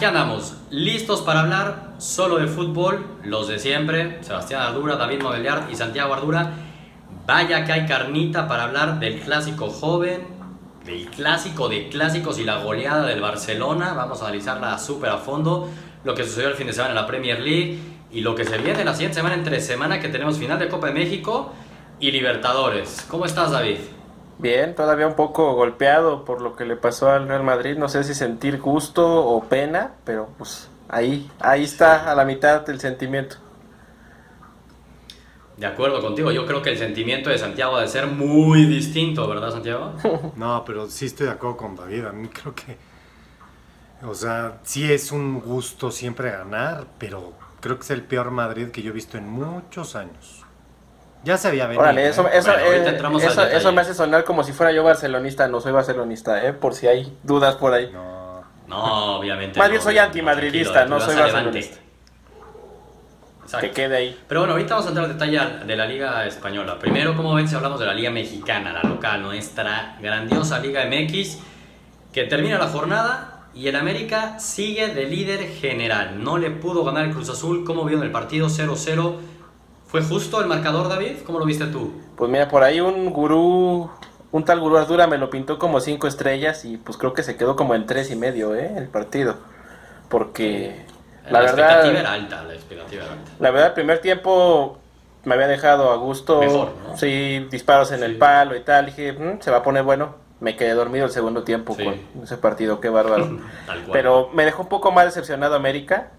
Aquí andamos, listos para hablar solo de fútbol, los de siempre, Sebastián Ardura, David Mobiliar y Santiago Ardura. Vaya que hay carnita para hablar del clásico joven, del clásico de clásicos y la goleada del Barcelona. Vamos a analizarla súper a fondo, lo que sucedió el fin de semana en la Premier League y lo que se viene la siguiente semana entre semana que tenemos final de Copa de México y Libertadores. ¿Cómo estás, David? Bien, todavía un poco golpeado por lo que le pasó al Real Madrid. No sé si sentir gusto o pena, pero pues ahí, ahí está a la mitad del sentimiento. De acuerdo contigo, yo creo que el sentimiento de Santiago ha de ser muy distinto, ¿verdad, Santiago? No, pero sí estoy de acuerdo con David. A mí creo que. O sea, sí es un gusto siempre ganar, pero creo que es el peor Madrid que yo he visto en muchos años. Ya se había venido. Órale, eso, ¿eh? eso, Bueno, eh, eso, me hace sonar como si fuera yo barcelonista. No soy barcelonista, ¿eh? por si hay dudas por ahí. No. No, obviamente. Más no, bien soy no, antimadridista, no soy barcelonista. Exacto. Que quede ahí. Pero bueno, ahorita vamos a entrar al detalle de la Liga Española. Primero, como ven, si hablamos de la Liga Mexicana, la local, nuestra grandiosa Liga MX, que termina la jornada y el América sigue de líder general. No le pudo ganar el Cruz Azul. ¿Cómo vieron el partido 0-0? ¿Fue justo el marcador, David? ¿Cómo lo viste tú? Pues mira, por ahí un gurú, un tal gurú Ardura me lo pintó como cinco estrellas y pues creo que se quedó como en tres y medio, ¿eh? El partido. Porque la, expectativa era verdad, alta, la expectativa era alta. la verdad, el primer tiempo me había dejado a gusto. Mejor, ¿no? Sí, disparos en Sí. el palo y tal. Dije, "Mm, se va a poner bueno. Me quedé dormido el segundo tiempo Sí. con ese partido, qué bárbaro. Tal cual. Pero me dejó un poco más decepcionado América.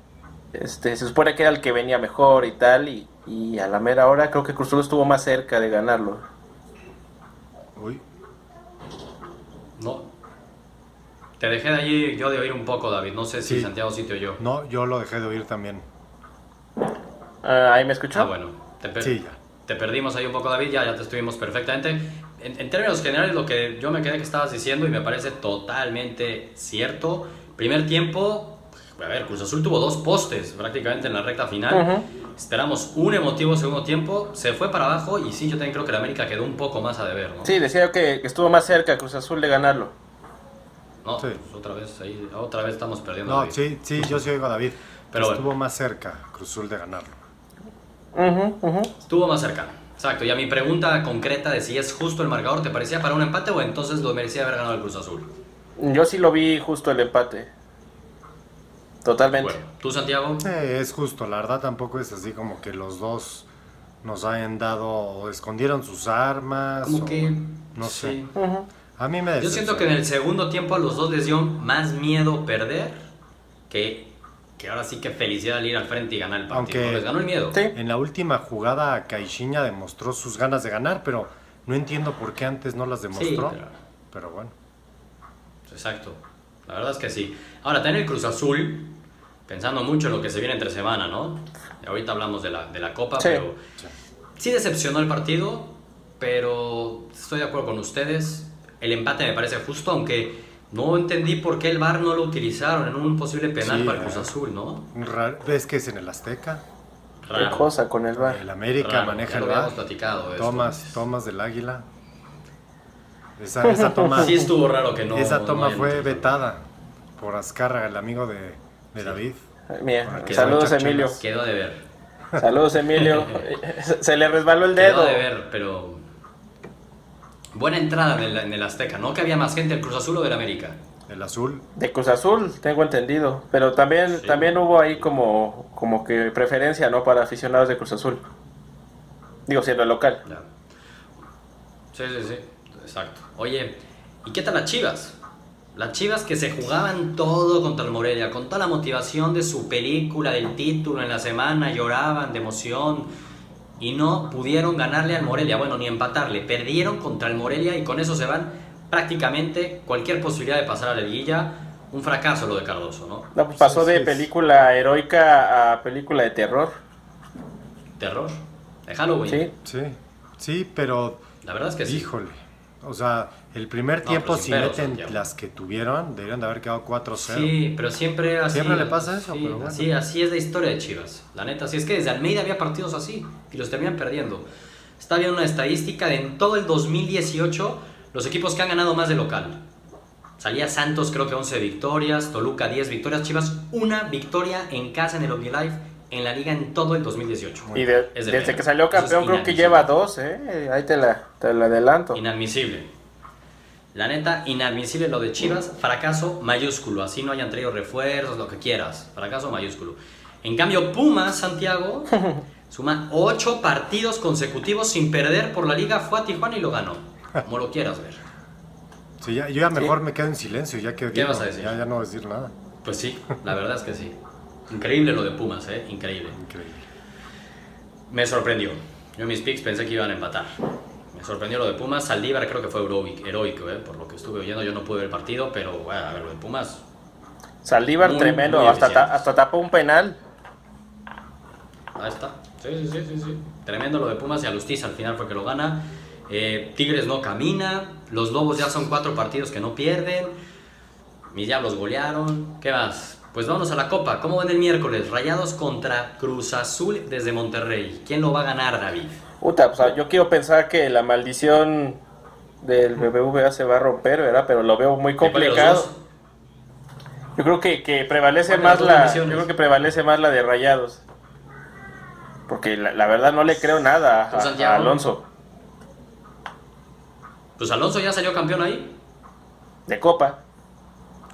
Este, se supone que era el que venía mejor y tal. Y, y a la mera hora creo que Cruz Azul estuvo más cerca de ganarlo. Uy. No. Te dejé de allí yo de oír un poco, David. No sé si Sí. Santiago sí te oyó. No, yo lo dejé de oír también. Ah, ¿Ahí me escuchó? Ah, bueno. Te, per- Sí, ya. te perdimos ahí un poco, David. Ya, ya te estuvimos perfectamente. En, en términos generales, lo que yo me quedé que estabas diciendo y me parece totalmente cierto. Primer tiempo, a ver, Cruz Azul tuvo dos postes prácticamente en la recta final. Esperamos un emotivo segundo tiempo. Se fue para abajo y sí, yo también creo que la América quedó un poco más a deber, ¿no? Sí, decía yo que, que estuvo más cerca Cruz Azul de ganarlo. No, Sí. pues otra vez ahí, otra vez estamos perdiendo. No, David. sí, sí, yo sí oigo a David. Pero bueno. Estuvo más cerca Cruzul de ganarlo. Ujú, ujú. Estuvo más cerca. Exacto. Y a mi pregunta concreta de si es justo el marcador, ¿te parecía para un empate o entonces lo merecía haber ganado el Cruz Azul? Yo sí lo vi justo el empate. Totalmente. Bueno, tú, Santiago. Sí, es justo, la verdad tampoco es así como que los dos nos hayan dado o escondieron sus armas. Como o- que. No sí. sé. A mí me Yo siento que en el segundo tiempo a los dos les dio más miedo perder que, que ahora sí que felicidad al ir al frente y ganar el partido. Aunque- ¿no? Les ganó el miedo. Sí. En la última jugada Caixinha demostró sus ganas de ganar, pero no entiendo por qué antes no las demostró. pero- pero bueno. Exacto. La verdad es que sí. Ahora, también el Cruz Azul, pensando mucho en lo que se viene entre semana, ¿no? Ahorita hablamos de la, de la Copa, Sí. pero sí decepcionó el partido, pero estoy de acuerdo con ustedes. El empate me parece justo, aunque no entendí por qué el VAR no lo utilizaron en un posible penal Sí, para el eh. Cruz Azul, ¿no? Ra- ¿Ves que es en el Azteca? Qué Raro. cosa con el bar. El América Raro, maneja ya el lo habíamos bar. platicado esto Tomas, antes. tomas del águila. Esa, esa toma, Sí estuvo raro que no. esa toma fue vetada por Azcárraga, el amigo de, de David. Mira, que saludos Emilio. Quedó de ver. Saludos Emilio. Se- Se le resbaló el Quedó dedo. de ver, pero. Buena entrada en el, en el Azteca, ¿no? Que había más gente del Cruz Azul o del América. El azul. De Cruz Azul, tengo entendido. Pero también, Sí. también hubo ahí como, como que preferencia, ¿no? Para aficionados de Cruz Azul. Digo, siendo local. Ya. Sí, sí, sí. Exacto. Oye, ¿y qué tal las Chivas? Las Chivas que se jugaban todo contra el Morelia, con toda la motivación de su película, del título en la semana, lloraban de emoción y no pudieron ganarle al Morelia, bueno, ni empatarle, perdieron contra el Morelia y con eso se van prácticamente cualquier posibilidad de pasar a la liguilla, un fracaso lo de Cardoso, ¿no? No, pues pasó Sí, de sí. película heroica a película de terror. Terror, de Halloween. Sí. Sí, sí, pero La verdad es que sí. híjole. O sea, el primer tiempo, si meten Santiago. las que tuvieron, deberían de haber quedado 4-0. Sí, pero siempre así. Siempre le pasa eso, sí, pero bueno. así, así es la historia de Chivas. La neta, así es que desde Almeida había partidos así y los terminan perdiendo. Está viendo una estadística de en todo el 2018 los equipos que han ganado más de local. Salía Santos creo que 11 victorias, Toluca 10 victorias, Chivas una victoria en casa en el OmniLife en la liga en todo el 2018. Y de- Es de desde que salió campeón creo que lleva dos, ¿eh? Ahí te la, te la adelanto. Inadmisible. La neta, inadmisible lo de Chivas, fracaso mayúsculo. Así no hayan traído refuerzos, lo que quieras. Fracaso mayúsculo. En cambio, Pumas, Santiago, suma 8 partidos consecutivos sin perder por la liga. Fue a Tijuana y lo ganó. Como lo quieras ver. Sí, ya, yo ya mejor me quedo en silencio, ya que ¿Qué digo, vas a decir? Ya, ya no voy a decir nada. Pues sí, la verdad es que sí. Increíble lo de Pumas, ¿eh? Increíble. Increíble. Me sorprendió. Yo en mis picks pensé que iban a empatar. Me sorprendió lo de Pumas. Saldívar creo que fue heroico, ¿eh? por lo que estuve oyendo. Yo no pude ver el partido, pero bueno, a ver, lo de Pumas. Saldívar Muy, tremendo, muy hasta, ta- hasta tapó un penal. Ahí está. Sí, sí, sí, sí, sí. Tremendo lo de Pumas y Alustiza al final fue que lo gana. Eh, Tigres no camina. Los Lobos ya son cuatro partidos que no pierden. Mis Diablos golearon. ¿Qué más? Pues vámonos a la Copa. ¿Cómo van el miércoles? Rayados contra Cruz Azul desde Monterrey. ¿Quién lo va a ganar, David? Puta, o sea, yo quiero pensar que la maldición del BBVA se va a romper, ¿verdad? Pero lo veo muy ¿De cuál de los complicado. Yo creo que, que prevalece ¿Cuál de las más la, yo creo que prevalece más la de Rayados. Porque la, la verdad no le creo nada a Alonso Pues Alonso ya salió campeón ahí. de Copa.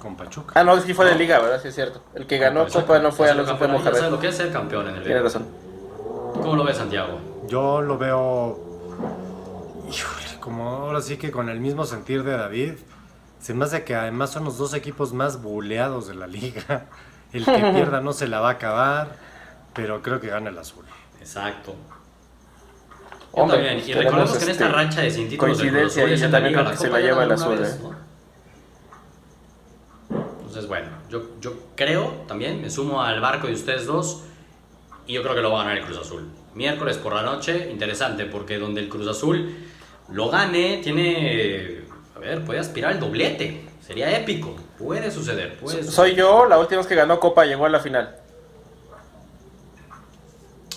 Con Pachuca. Ah, no, sí fue de Liga, ¿verdad? Sí es cierto. El que ganó. Copa no fue Alonso, fue. Ya sabes Mohamed. lo que es ser campeón en el Tienes video. razón. ¿Cómo lo ves, Santiago? Yo lo veo. Híjole, como ahora sí que con el mismo sentir de David. Se me hace que además son los dos equipos más buleados de la liga. El que pierda no se la va a acabar. Pero creo que gana el azul. Exacto. Hombre. Y recordemos que en esta este, racha de sin títulos del Cruz coincidencia Azul es también la que se la lleva el azul, vez, ¿eh? ¿no? Entonces, bueno, yo, yo creo también, me sumo al barco de ustedes dos y yo creo que lo va a ganar el Cruz Azul. Miércoles por la noche, interesante, porque donde el Cruz Azul lo gane, tiene, a ver, puede aspirar al doblete. Sería épico. Puede suceder, puede suceder. Soy yo, la última vez que ganó Copa llegó a la final.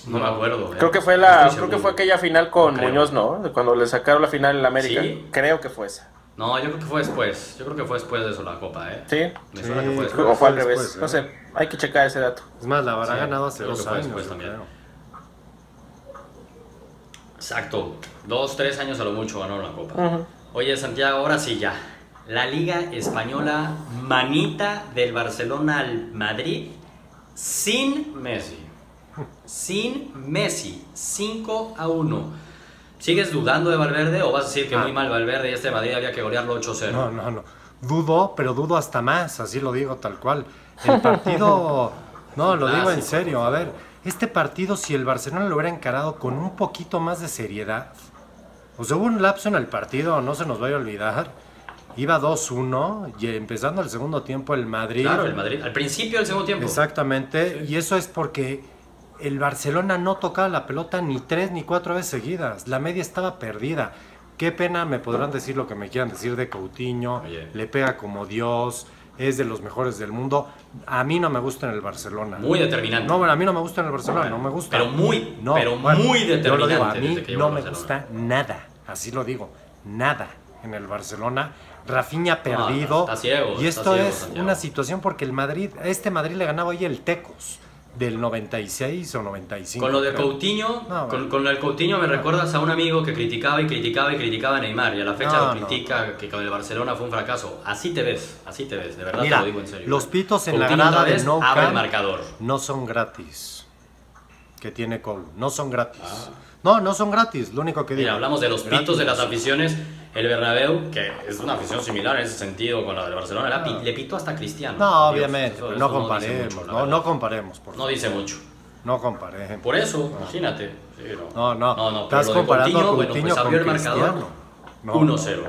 No me acuerdo. eh. Creo que fue la, creo que fue aquella final con creo. Muñoz, ¿no? Cuando le sacaron la final en la América. ¿Sí? Creo que fue esa. No, yo creo que fue después. Yo creo que fue después de eso la Copa, ¿eh? ¿Sí? Me suena que Sí, fue creo después. O fue al revés. después, no ¿eh? sé, hay que checar ese dato. Es más, la habrá Sí, ganado hace dos años. después también. Exacto. Dos, tres años a lo mucho ganó la Copa. Oye, Santiago, ahora sí ya. La Liga Española, manita del Barcelona al Madrid, sin Messi. Sin Messi. 5 a 1. ¿Sigues dudando de Valverde o vas a decir que Ah. muy mal Valverde y este Madrid había que golearlo 8-0? No, no, no. Dudo, pero dudo hasta más, así lo digo tal cual. El partido, no, lo digo en serio. A ver, este partido, si el Barcelona lo hubiera encarado con un poquito más de seriedad, o sea, hubo un lapso en el partido, no se nos vaya a olvidar. Iba 2-1 y empezando el segundo tiempo el Madrid. Claro, el Madrid. Al principio del segundo tiempo. Exactamente, y eso es porque el Barcelona no tocaba la pelota ni tres ni cuatro veces seguidas. La media estaba perdida. Qué pena me podrán decir lo que me quieran decir de Coutinho. Oye. Le pega como Dios, es de los mejores del mundo. A mí no me gusta en el Barcelona. Muy determinante. No, bueno, a mí no me gusta en el Barcelona, Bueno, no me gusta. pero muy, no, pero bueno, muy yo lo digo, a determinante mí no me gusta nada, así lo digo, nada en el Barcelona. Rafinha perdido. está ciego, y está esto ciego, es una situación porque el Madrid, este Madrid le ganaba hoy el Tecos del 96 o 95. Con lo de creo. Coutinho, No, con, con lo del Coutinho me recuerdas a un amigo que criticaba y criticaba y criticaba a Neymar y a la fecha No, lo no. critica que con el Barcelona fue un fracaso. Así te ves, así te ves, de verdad Mira, te lo digo en serio. los pitos en la Coutinho grada otra de Nou abre el marcador. no son gratis. Que tiene Cole, no son gratis. Ah. No, no son gratis, lo único que digo. Mira, hablamos de los Gratis pitos de no las aficiones. El Bernabéu, que es una afición similar en ese sentido con la del Barcelona, era pi- le pitó hasta Cristiano. No, Dios, obviamente, eso- pero eso no dice comparemos, mucho, la no, verdad. no comparemos, por No favor. dice mucho. No comparemos. Por eso, imagínate. Sí, No, no, No, no, estás pero lo de comparando a Coutinho, bueno, Coutinho pues abrió el con marcador Cristiano. No, 1-0.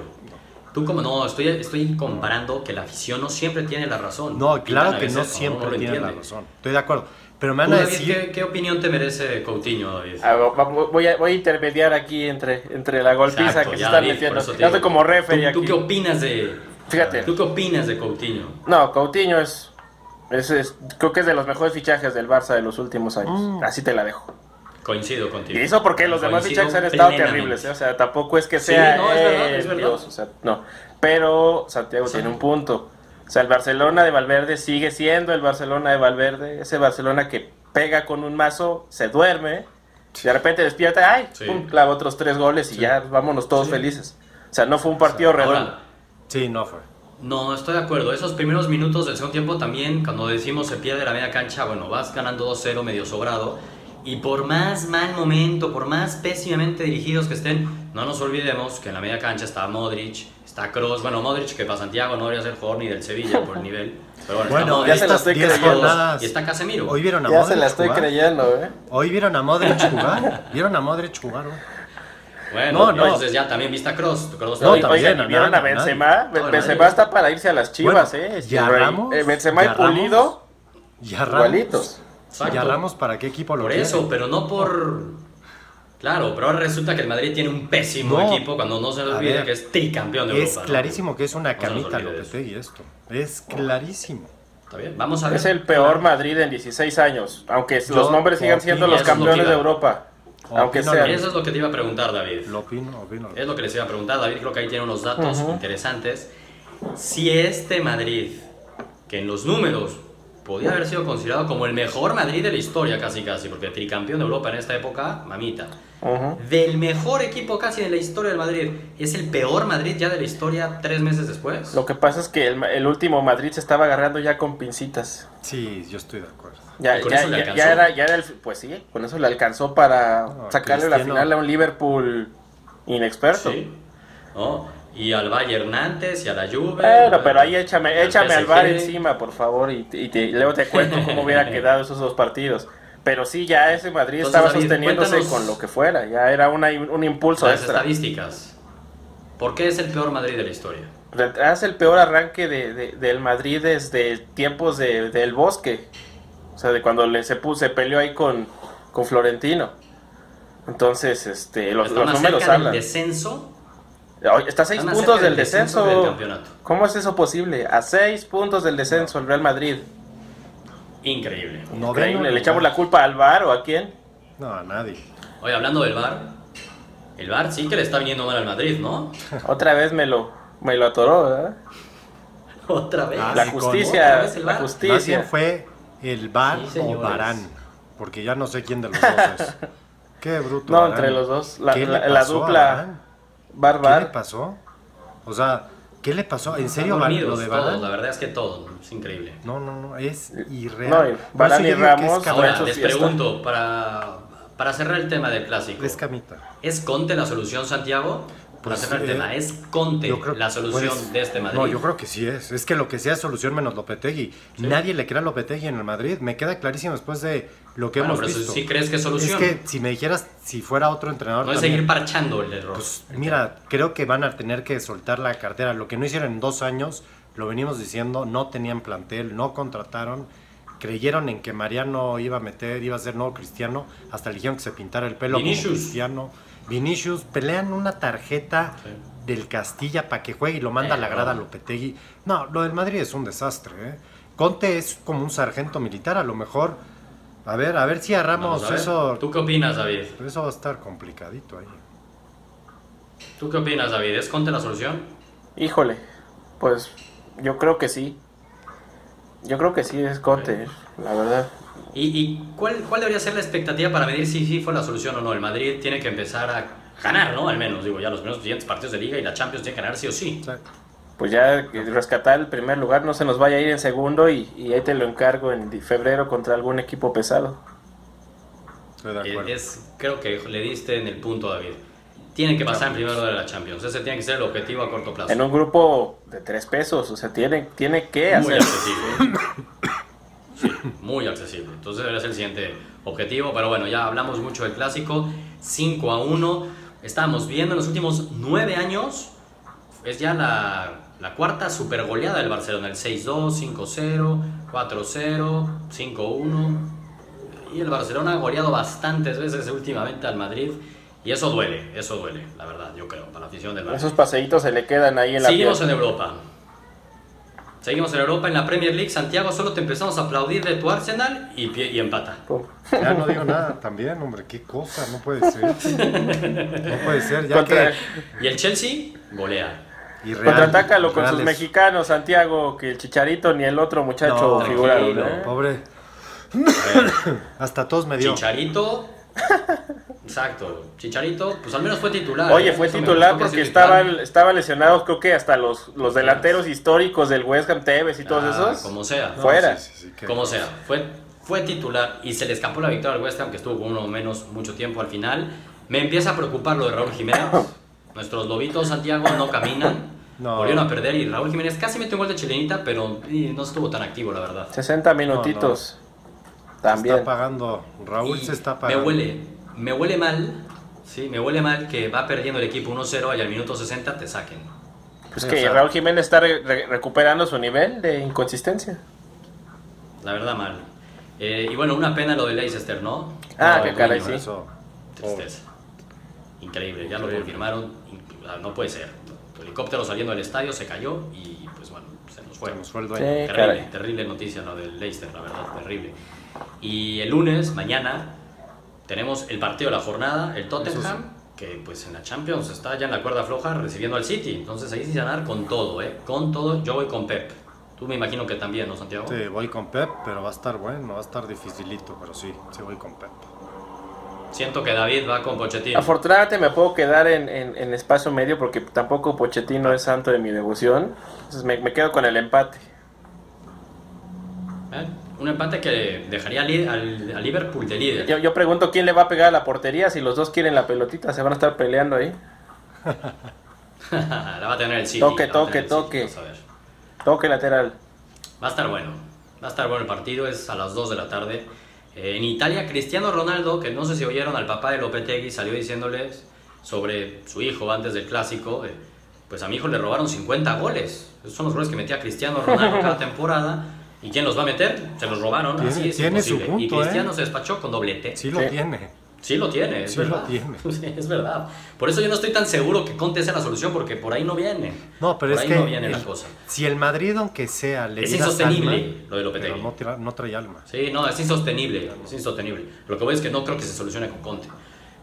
Tú como no, estoy, estoy comparando que la afición no siempre tiene la razón. No, claro que no siempre lo tiene la razón. Estoy de acuerdo. Pero me van a David, decir. ¿qué, qué opinión te merece Coutinho, David? A ver, va- voy, a, voy a intermediar aquí entre, entre la golpiza Exacto, que se está David, metiendo. digo. estoy como referee ¿Tú, tú qué opinas de Fíjate. ¿Tú qué opinas de Coutinho? No, Coutinho es, es, es- Creo que es de los mejores fichajes del Barça de los últimos años. Mm. Así te la dejo. Coincido contigo. Y eso porque los demás fichajes han estado plenamente. terribles, ¿eh? o sea, tampoco es que Sí, sea no, es verdad, eh, es verdad. Dios, o sea, no. Pero Santiago Sí. tiene un punto. O sea, el Barcelona de Valverde sigue siendo el Barcelona de Valverde, ese Barcelona que pega con un mazo, se duerme, y de repente despierta, ay, Sí. pum, clava otros tres goles y Sí. ya vámonos todos Sí. felices. O sea, no fue un partido redondo. Ahora, Sí, no fue. No, estoy de acuerdo. Esos primeros minutos del segundo tiempo también, cuando decimos se pierde la media cancha, bueno, vas ganando 2-0 medio sobrado. Y por más mal momento, por más pésimamente dirigidos que estén, no nos olvidemos que en la media cancha está Modric, está Kroos. Bueno, Modric que para Santiago no debería ser jugador ni del Sevilla por el nivel. Pero bueno, Bueno, está ya Modric, se la estoy 10 creyendo. y está Casemiro. Hoy vieron a Ya Modric se la estoy jugar. creyendo, ¿eh? Hoy vieron a Modric jugar. ¿Vieron a Modric jugar? Bueno, No, no. entonces ya también viste a Kroos. Kroos No, también. también. Oigan, ¿y ¿vieron a Benzema? nadie. Benzema está para irse a las chivas, Bueno, ¿eh? ¿y a Rey- Ramos? eh, Benzema ¿Y y a Ramos? Pulido, ¿Y a Ramos? igualitos. Exacto. ¿Y a Ramos para qué equipo lo Por quiere? eso, pero no por. Claro, pero ahora resulta que el Madrid tiene un pésimo No. equipo cuando no se olvide ver, que es tricampeón de Es Europa. ¿no? clarísimo que es una No camita de Lopetegui esto. Es clarísimo. Está bien, vamos a ver. Es el peor Madrid en 16 años, aunque Yo los nombres sigan siendo los campeones de opino. Europa. Aunque sean. Eso es lo que te iba a preguntar, David. Lo opino, opino. Es lo que les iba a preguntar, David. Creo que ahí tiene unos datos Ujú. interesantes. Si este Madrid, que en los números podía haber sido considerado como el mejor Madrid de la historia, casi casi, porque tricampeón de Europa en esta época, mamita. Ujú. Del mejor equipo casi de la historia del Madrid, ¿es el peor Madrid ya de la historia tres meses después? Lo que pasa es que el, el último Madrid se estaba agarrando ya con pincitas. Sí, yo estoy de acuerdo. Ya, ¿Y con ya, ya- ya era, ya era el, pues sí, con eso le alcanzó para No, sacarle la Cristiano- final a un Liverpool inexperto. Sí. ¿No? Y al Bayern antes y a la Juve. Bueno, pero ahí échame, al échame al bar encima, por favor, y, te- y te- y luego te cuento cómo hubiera quedado esos dos partidos. Pero sí, ya ese Madrid Entonces, estaba David, sosteniéndose con lo que fuera, ya era una, un impulso Las extra. estadísticas. ¿Por qué es el peor Madrid de la historia? Hace el peor arranque de, de- del Madrid desde tiempos de- del Bosque. O sea, de cuando le, se, puso, se peleó ahí con, con Florentino. Entonces, este, los, los números hablan. descenso. Está a seis puntos del descenso descenso. del campeonato. ¿Cómo es eso posible? A seis puntos del descenso el Real Madrid. Increíble. Noveno Increíble. ¿Le echamos la culpa al VAR o a quién? No, a nadie. Oye, hablando del VAR, el VAR sí que le está viniendo mal al Madrid, ¿no? Otra vez me lo, me lo atoró, ¿verdad? Otra vez. Ah, La justicia, otra vez el la VAR. Justicia. fue el Bar Sí, o. Barán. Porque ya no sé quién de los dos es. Qué bruto. No, Varane. entre los dos. La, ¿Qué la- le la pasó dupla Varane? ¿Qué le pasó? O sea, ¿qué le pasó? ¿En serio dormidos lo de todos, la verdad es que todo, es increíble. No, no, no, es irreal. No, y Varane y Ramos, Ahora, les pregunto, para, para cerrar el tema del clásico, Es camita. ¿es Conte la solución, Santiago? Para Pues, cerrar el eh, tema, ¿es Conte Yo creo- la solución de este Madrid? No, yo creo que sí es. Es que lo que sea es solución menos Lopetegui. Sí. Nadie le crea a Lopetegui en el Madrid. Me queda clarísimo después de lo que Bueno, hemos pero visto. ¿sí crees que es solución? Es que si me dijeras si fuera otro entrenador. no es también, seguir parchando el error. Pues mira, creo que van a tener que soltar la cartera. Lo que no hicieron en dos años, lo venimos diciendo, no tenían plantel, no contrataron, creyeron en que Mariano iba a meter, iba a ser nuevo cristiano, hasta le dijeron que se pintara el pelo Vinicius. como cristiano. Vinicius, pelean una tarjeta Sí. del Castilla para que juegue y lo manda Eh, a la grada a no. Lopetegui. No, lo del Madrid es un desastre. ¿eh? Conte es como un sargento militar, a lo mejor. A ver, a ver si a Ramos eso, ¿Tú qué opinas, David? eso va a estar complicadito ahí. ¿Tú qué opinas, David? ¿Es Conte la solución? Híjole, pues yo creo que sí. Yo creo que sí es Conte, la verdad. ¿Y, y cuál, cuál debería ser la expectativa para medir si sí fue la solución o no? El Madrid tiene que empezar a ganar, ¿no? Al menos, digo, ya los primeros siguientes partidos de liga y la Champions tiene que ganar sí o sí. Exacto. Pues ya que rescatar el primer lugar, no se nos vaya a ir en segundo y, y ahí te lo encargo en febrero contra algún equipo pesado. Estoy de Eh, acuerdo. Es, creo que le diste en el punto, David. Tiene que pasar en primer lugar de la Champions. Ese tiene que ser el objetivo a corto plazo. En un grupo de tres pesos, o sea, tiene, tiene que Muy hacer. accesible. Sí, muy accesible. Entonces debería ser el siguiente objetivo. Pero bueno, ya hablamos mucho del clásico. 5 a 1. Estamos viendo en los últimos 9 años. Es ya la, la cuarta super goleada del Barcelona. El 6-2, 5-0, 4-0, 5-1. Y el Barcelona ha goleado bastantes veces últimamente al Madrid. Y eso duele, eso duele, la verdad, yo creo, para la afición del Barça. Esos paseitos se le quedan ahí en la Seguimos piel. en Europa. Seguimos en Europa, en la Premier League. Santiago, solo te empezamos a aplaudir de tu Arsenal y, pie- y empata. Ya no digo nada también, hombre, qué cosa, no puede ser. No puede ser, ya Contra- que... Y el Chelsea golea. Contratácalo con sus mexicanos, Santiago, que el Chicharito ni el otro muchacho No, figuraron. ¿eh? Pobre, hasta todos me dio. Chicharito. Exacto. Chicharito, pues al menos fue titular. Oye, ¿eh? fue titular porque estaban, estaban lesionados, creo que hasta los, los delanteros históricos del West Ham Tevez y todos Ah, esos. Como sea. No, fuera. sí, sí, sí, qué Como sea, fue, fue titular y se le escapó la victoria al West Ham, que estuvo con uno menos mucho tiempo al final. Me empieza a preocupar lo de Raúl Jiménez. Nuestros lobitos Santiago no caminan. No. Volvieron a perder y Raúl Jiménez casi metió un gol de chilenita, pero no estuvo tan activo, la verdad. 60 minutitos. También. está pagando, Raúl Y se está me pagando. huele, me huele mal, sí, me huele mal que va perdiendo el equipo 1-0 y al minuto 60 te saquen. Pues que o sea- Raúl Jiménez está re- re- recuperando su nivel de inconsistencia. La verdad mal. Eh, y bueno, una pena lo de Leicester, ¿no? Ah, No, qué caray, sí. Eso. Tristeza. Increíble, ya lo confirmaron. No puede ser. El helicóptero saliendo del estadio se cayó y pues bueno, se nos fue. Se nos fue el dueño. Sí. Terrible, caray. terrible noticia lo del Leicester, la verdad, terrible. Y el lunes, mañana, tenemos el partido de la jornada, el Tottenham, que pues en la Champions está ya en la cuerda floja recibiendo al City. Entonces ahí sí se van a dar con todo, ¿eh? Con todo. Yo voy con Pep. Tú me imagino que también, ¿no, Santiago? Sí, voy con Pep, pero va a estar bueno, va a estar dificilito, pero sí, sí voy con Pep. Siento que David va con Pochettino. Afortunadamente me puedo quedar en, en- en espacio medio porque tampoco Pochettino es santo de mi devoción. Entonces me, me quedo con el empate. ¿Eh? Un empate que dejaría al, al Liverpool de líder. Yo, yo pregunto quién le va a pegar a la portería. Si los dos quieren la pelotita, se van a estar peleando ahí. la va a tener el City. Toque, toque, City, toque. Toque lateral. Va a estar bueno. Va a estar bueno el partido, es a las 2 de la tarde. En Italia, Cristiano Ronaldo, que no sé si oyeron al papá de Lopetegui, salió diciéndoles sobre su hijo antes del clásico. eh, pues a mi hijo le robaron 50 goles. Esos son los goles que metía Cristiano Ronaldo cada temporada. ¿Y quién los va a meter? Se los robaron. Así es tiene su imposible. y punto, Cristiano ¿eh? se despachó con doblete. Sí lo Sí. tiene. Sí lo tiene, es Sí lo verdad. tiene. Sí, es verdad. Por eso yo no estoy tan seguro que Conte sea la solución, porque por ahí no viene. No, pero por es ahí que no viene la el- cosa. si el Madrid, aunque sea, le Es insostenible alma, lo de Lopetegui. pero no, tra- no trae alma. Sí, no, es insostenible, es insostenible. Lo que voy es que no creo que se solucione con Conte.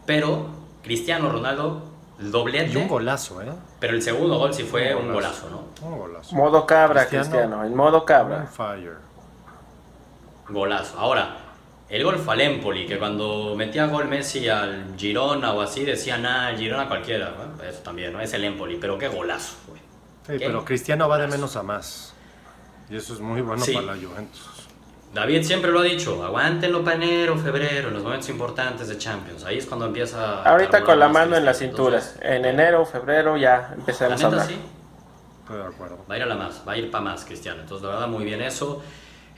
Pero Cristiano Ronaldo, el doblete, Y un golazo, ¿eh? pero el segundo gol sí fue Un un golazo. golazo, ¿no? Un golazo. Modo cabra, Cristiano. Cristiano. En modo cabra. fire. Golazo. Ahora, el gol fue al Empoli, que cuando metía gol Messi al Girona o así, decían, ah, el Girona cualquiera. Bueno, eso también, ¿no? Es el Empoli, pero qué golazo fue. Sí, ¿Qué? pero Cristiano va de menos a más. Y eso es muy bueno Sí. para la Juventus. David siempre lo ha dicho, aguántenlo para enero, febrero, en los momentos importantes de Champions. Ahí es cuando empieza... Ahorita con la mano en la cintura. Entonces, En enero, febrero ya la empezamos a hablar. sí, Estoy de acuerdo. va a ir a la más, va a ir para más Cristiano. Entonces, la verdad, muy bien eso.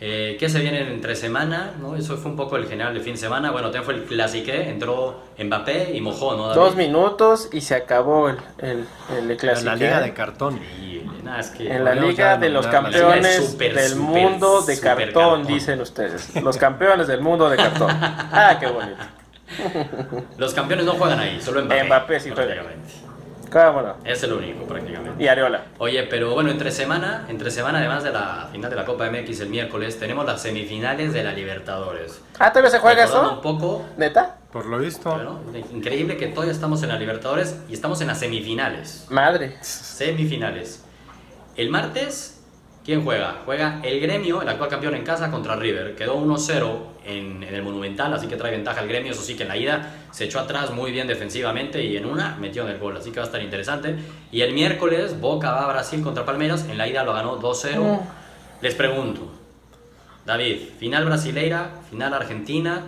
Eh, ¿Qué se viene entre semana? ¿no? Eso fue un poco el general de fin de semana. Bueno, también fue el clasique, entró Mbappé y mojó, ¿no? David? Dos minutos y se acabó el, el, el En clásico. la liga de cartón. Increíble, nada, es que... En la liga de los campeones super, del super, mundo de cartón. dicen ustedes. Los campeones del mundo de cartón. Ah, qué bonito. Los campeones no juegan ahí, solo Mbappé. Mbappé sí juega. Es el único, prácticamente. Y Areola. Oye, pero bueno, entre semana, entre semana, además de la final de la Copa MX el miércoles, tenemos las semifinales de la Libertadores. Ah, ¿todavía se juega Recordando eso? un poco, ¿Neta? Por lo visto. bueno, increíble que todavía estamos en la Libertadores y estamos en las semifinales. Madre. Semifinales. El martes, ¿quién juega? Juega el Gremio, el actual campeón en casa, contra River. Quedó 1-0 en, en el Monumental, así que trae ventaja el Gremio. Eso sí que en la ida se echó atrás muy bien defensivamente y en una metió en el gol, así que va a estar interesante. Y el miércoles, Boca va a Brasil contra Palmeiras. En la ida lo ganó 2-0. Mm. Les pregunto, David, final brasileira, final argentina,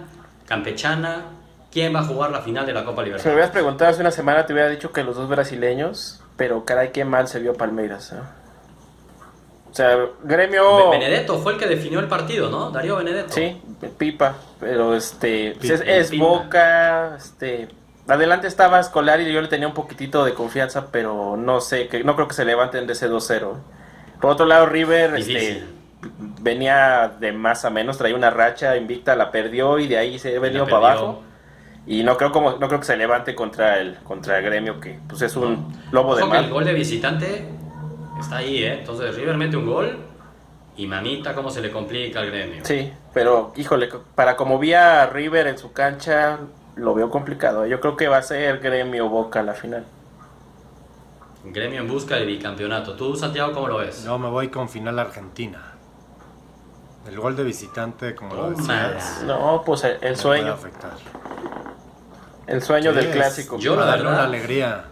campechana. ¿Quién va a jugar la final de la Copa Si me hubieras Libertadores? preguntado hace una semana, te hubiera dicho que los dos brasileños, pero caray, qué mal se vio Palmeiras. ¿eh? O sea, gremio. Be- Benedetto fue el que definió el partido, ¿no? Darío Benedetto. Sí, pipa, pero este. pues es, Pipa. es Pipa. boca, este. Adelante estaba Escolar y yo le tenía un poquitito de confianza, pero no sé, que no creo que se levanten de ese 2-0. Por otro lado, River este, venía de más a menos, traía una racha invicta, la perdió y de ahí se ha venido para perdió. abajo. Y no creo como no creo que se levante contra el contra el gremio que pues es un lobo de Ojo el mar. gol de visitante está ahí, ¿eh? Entonces River mete un gol Y mamita, cómo se le complica al gremio. Sí, pero híjole, para como vi a River en su cancha, lo veo complicado. Yo creo que va a ser gremio Boca la final. Gremio en busca del bicampeonato. ¿Tú, Santiago, cómo lo ves? No, me voy con final Argentina. El gol de visitante, como lo decías, No, pues el, el sueño, afectar. el sueño del es- clásico. Yo, la Para darle verdad- una alegría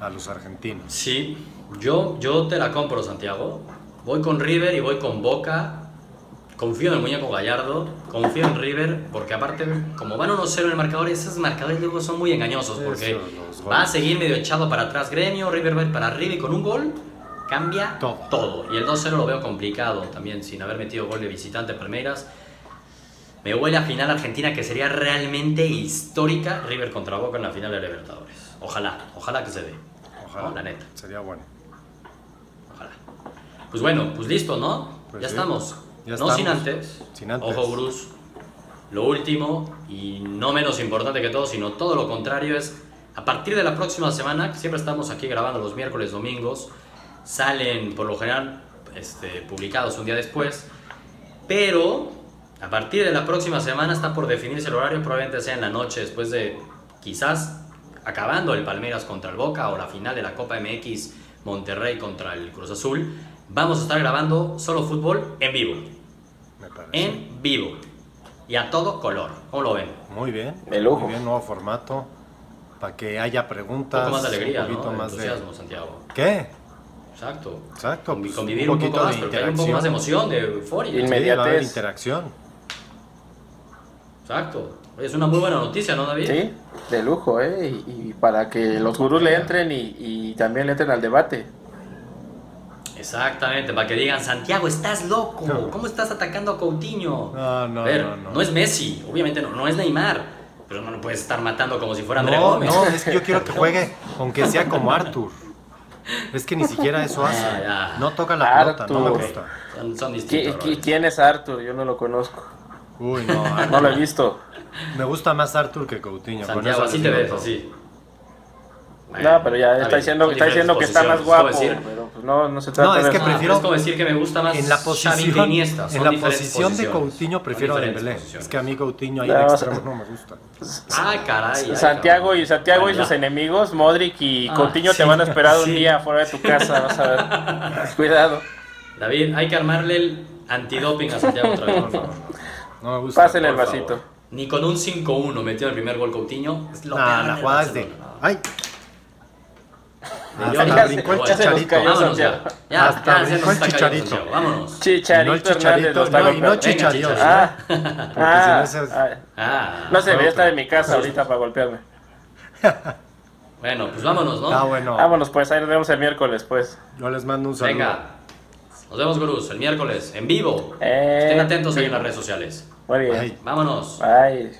a los argentinos. Sí, yo, yo te la compro, Santiago. Voy con River y voy con Boca. Confío en el muñeco Gallardo, confío en River, porque aparte, como van 1-0 en el marcador, esos marcadores luego son muy engañosos, porque Eso, va a seguir medio echado para atrás Gremio, River va a ir para arriba y con un gol cambia Todo. todo. Y el 2-0 lo veo complicado también, sin haber metido gol de visitante Palmeiras. Me huele a final Argentina que sería realmente histórica River contra Boca en la final de Libertadores. Ojalá, ojalá que se dé. Ojalá. No, la neta. Sería bueno. Pues bueno, pues listo, ¿no? Pues ya sí, estamos. ya no sin antes. Sin antes. Ojo, Bruce. Lo último, y no menos importante que todo, sino todo lo contrario, es a partir de la próxima semana, que siempre estamos aquí grabando los miércoles, domingos, salen por lo general este, publicados un día después, pero a partir de la próxima semana está por definirse el horario, probablemente sea en la noche, después de quizás acabando el Palmeiras contra el Boca o la final de la Copa MX Monterrey contra el Cruz Azul. Vamos a estar grabando solo fútbol en vivo. Me parece. En vivo. Y a todo color. ¿Cómo lo ven? Muy bien. De lujo. Muy bien, nuevo formato. Para que haya Un preguntas. poco más de alegría, un poquito ¿no? más entusiasmo, de. Santiago. ¿Qué? Exacto. Exacto. Pues, convivir un, poco más, un poco más de emoción, de euforia. Sí, Inmediatez. interacción. Exacto. Es una muy buena noticia, ¿no, David? Sí, de lujo, ¿eh? Y, y para que los gurús le entren y, y también le entren al debate. Exactamente, para que digan, Santiago, estás loco. No. ¿Cómo estás atacando a Coutinho? No, no, a ver, no, no. es Messi, obviamente no, no es Neymar. Pero no lo puedes estar matando como si fuera André No, Gómez. no, es que yo quiero que juegue, aunque sea como Arthur. Es que ni siquiera eso hace. Ah, ya. No toca la pelota, no me Arthur. gusta. Son, son ¿Qui- distintos. qui- roles. ¿Quién es Arthur? Yo no lo conozco. Uy, no. Arthur. No lo he visto. Me gusta más Arthur que Coutinho. Santiago, eso así te ves, así. No, pero ya está bien, diciendo, está diciendo que está más guapo. Decir, Pero no, no se trata No, es de que eso. Ah, prefiero- Es como decir que me gusta más En la posición, Iniesta. Son en la diferentes posición de. Coutinho prefiero a Dembélé. Es que a mí Coutinho ahí No, de extremo no me gusta. Ah, caray. ay, Santiago y Santiago y sus enemigos, Modric y Ah, Coutinho sí, te van a esperar un día fuera de tu casa, vas a ver. Cuidado. David, hay que armarle el antidoping a Santiago otra vez, por favor. No me gusta. Pásenle el vasito. favor. Ni con un 5-1 metió el primer gol Coutinho. Es lo Nah, peor la del jugada es de. ¡Ay! Yo Hasta brincó el se chicharito. Vámonos ya. Santiago. Ya, Hasta ya se brincó el chicharito. Vámonos. Chicharito no el Chicharito, no, y no. Chicharios. Venga, Ah, Porque ah, si no ese- ah. Ah, No sé, debería estar en mi casa ahorita para golpearme. bueno, pues vámonos, ¿no? Ah, bueno. Vámonos pues, ahí nos vemos el miércoles pues. Yo les mando un saludo. Venga. Nos vemos, gurús, el miércoles, en vivo. Eh, Estén atentos ahí en las redes sociales. Muy bien. Vámonos. Bye.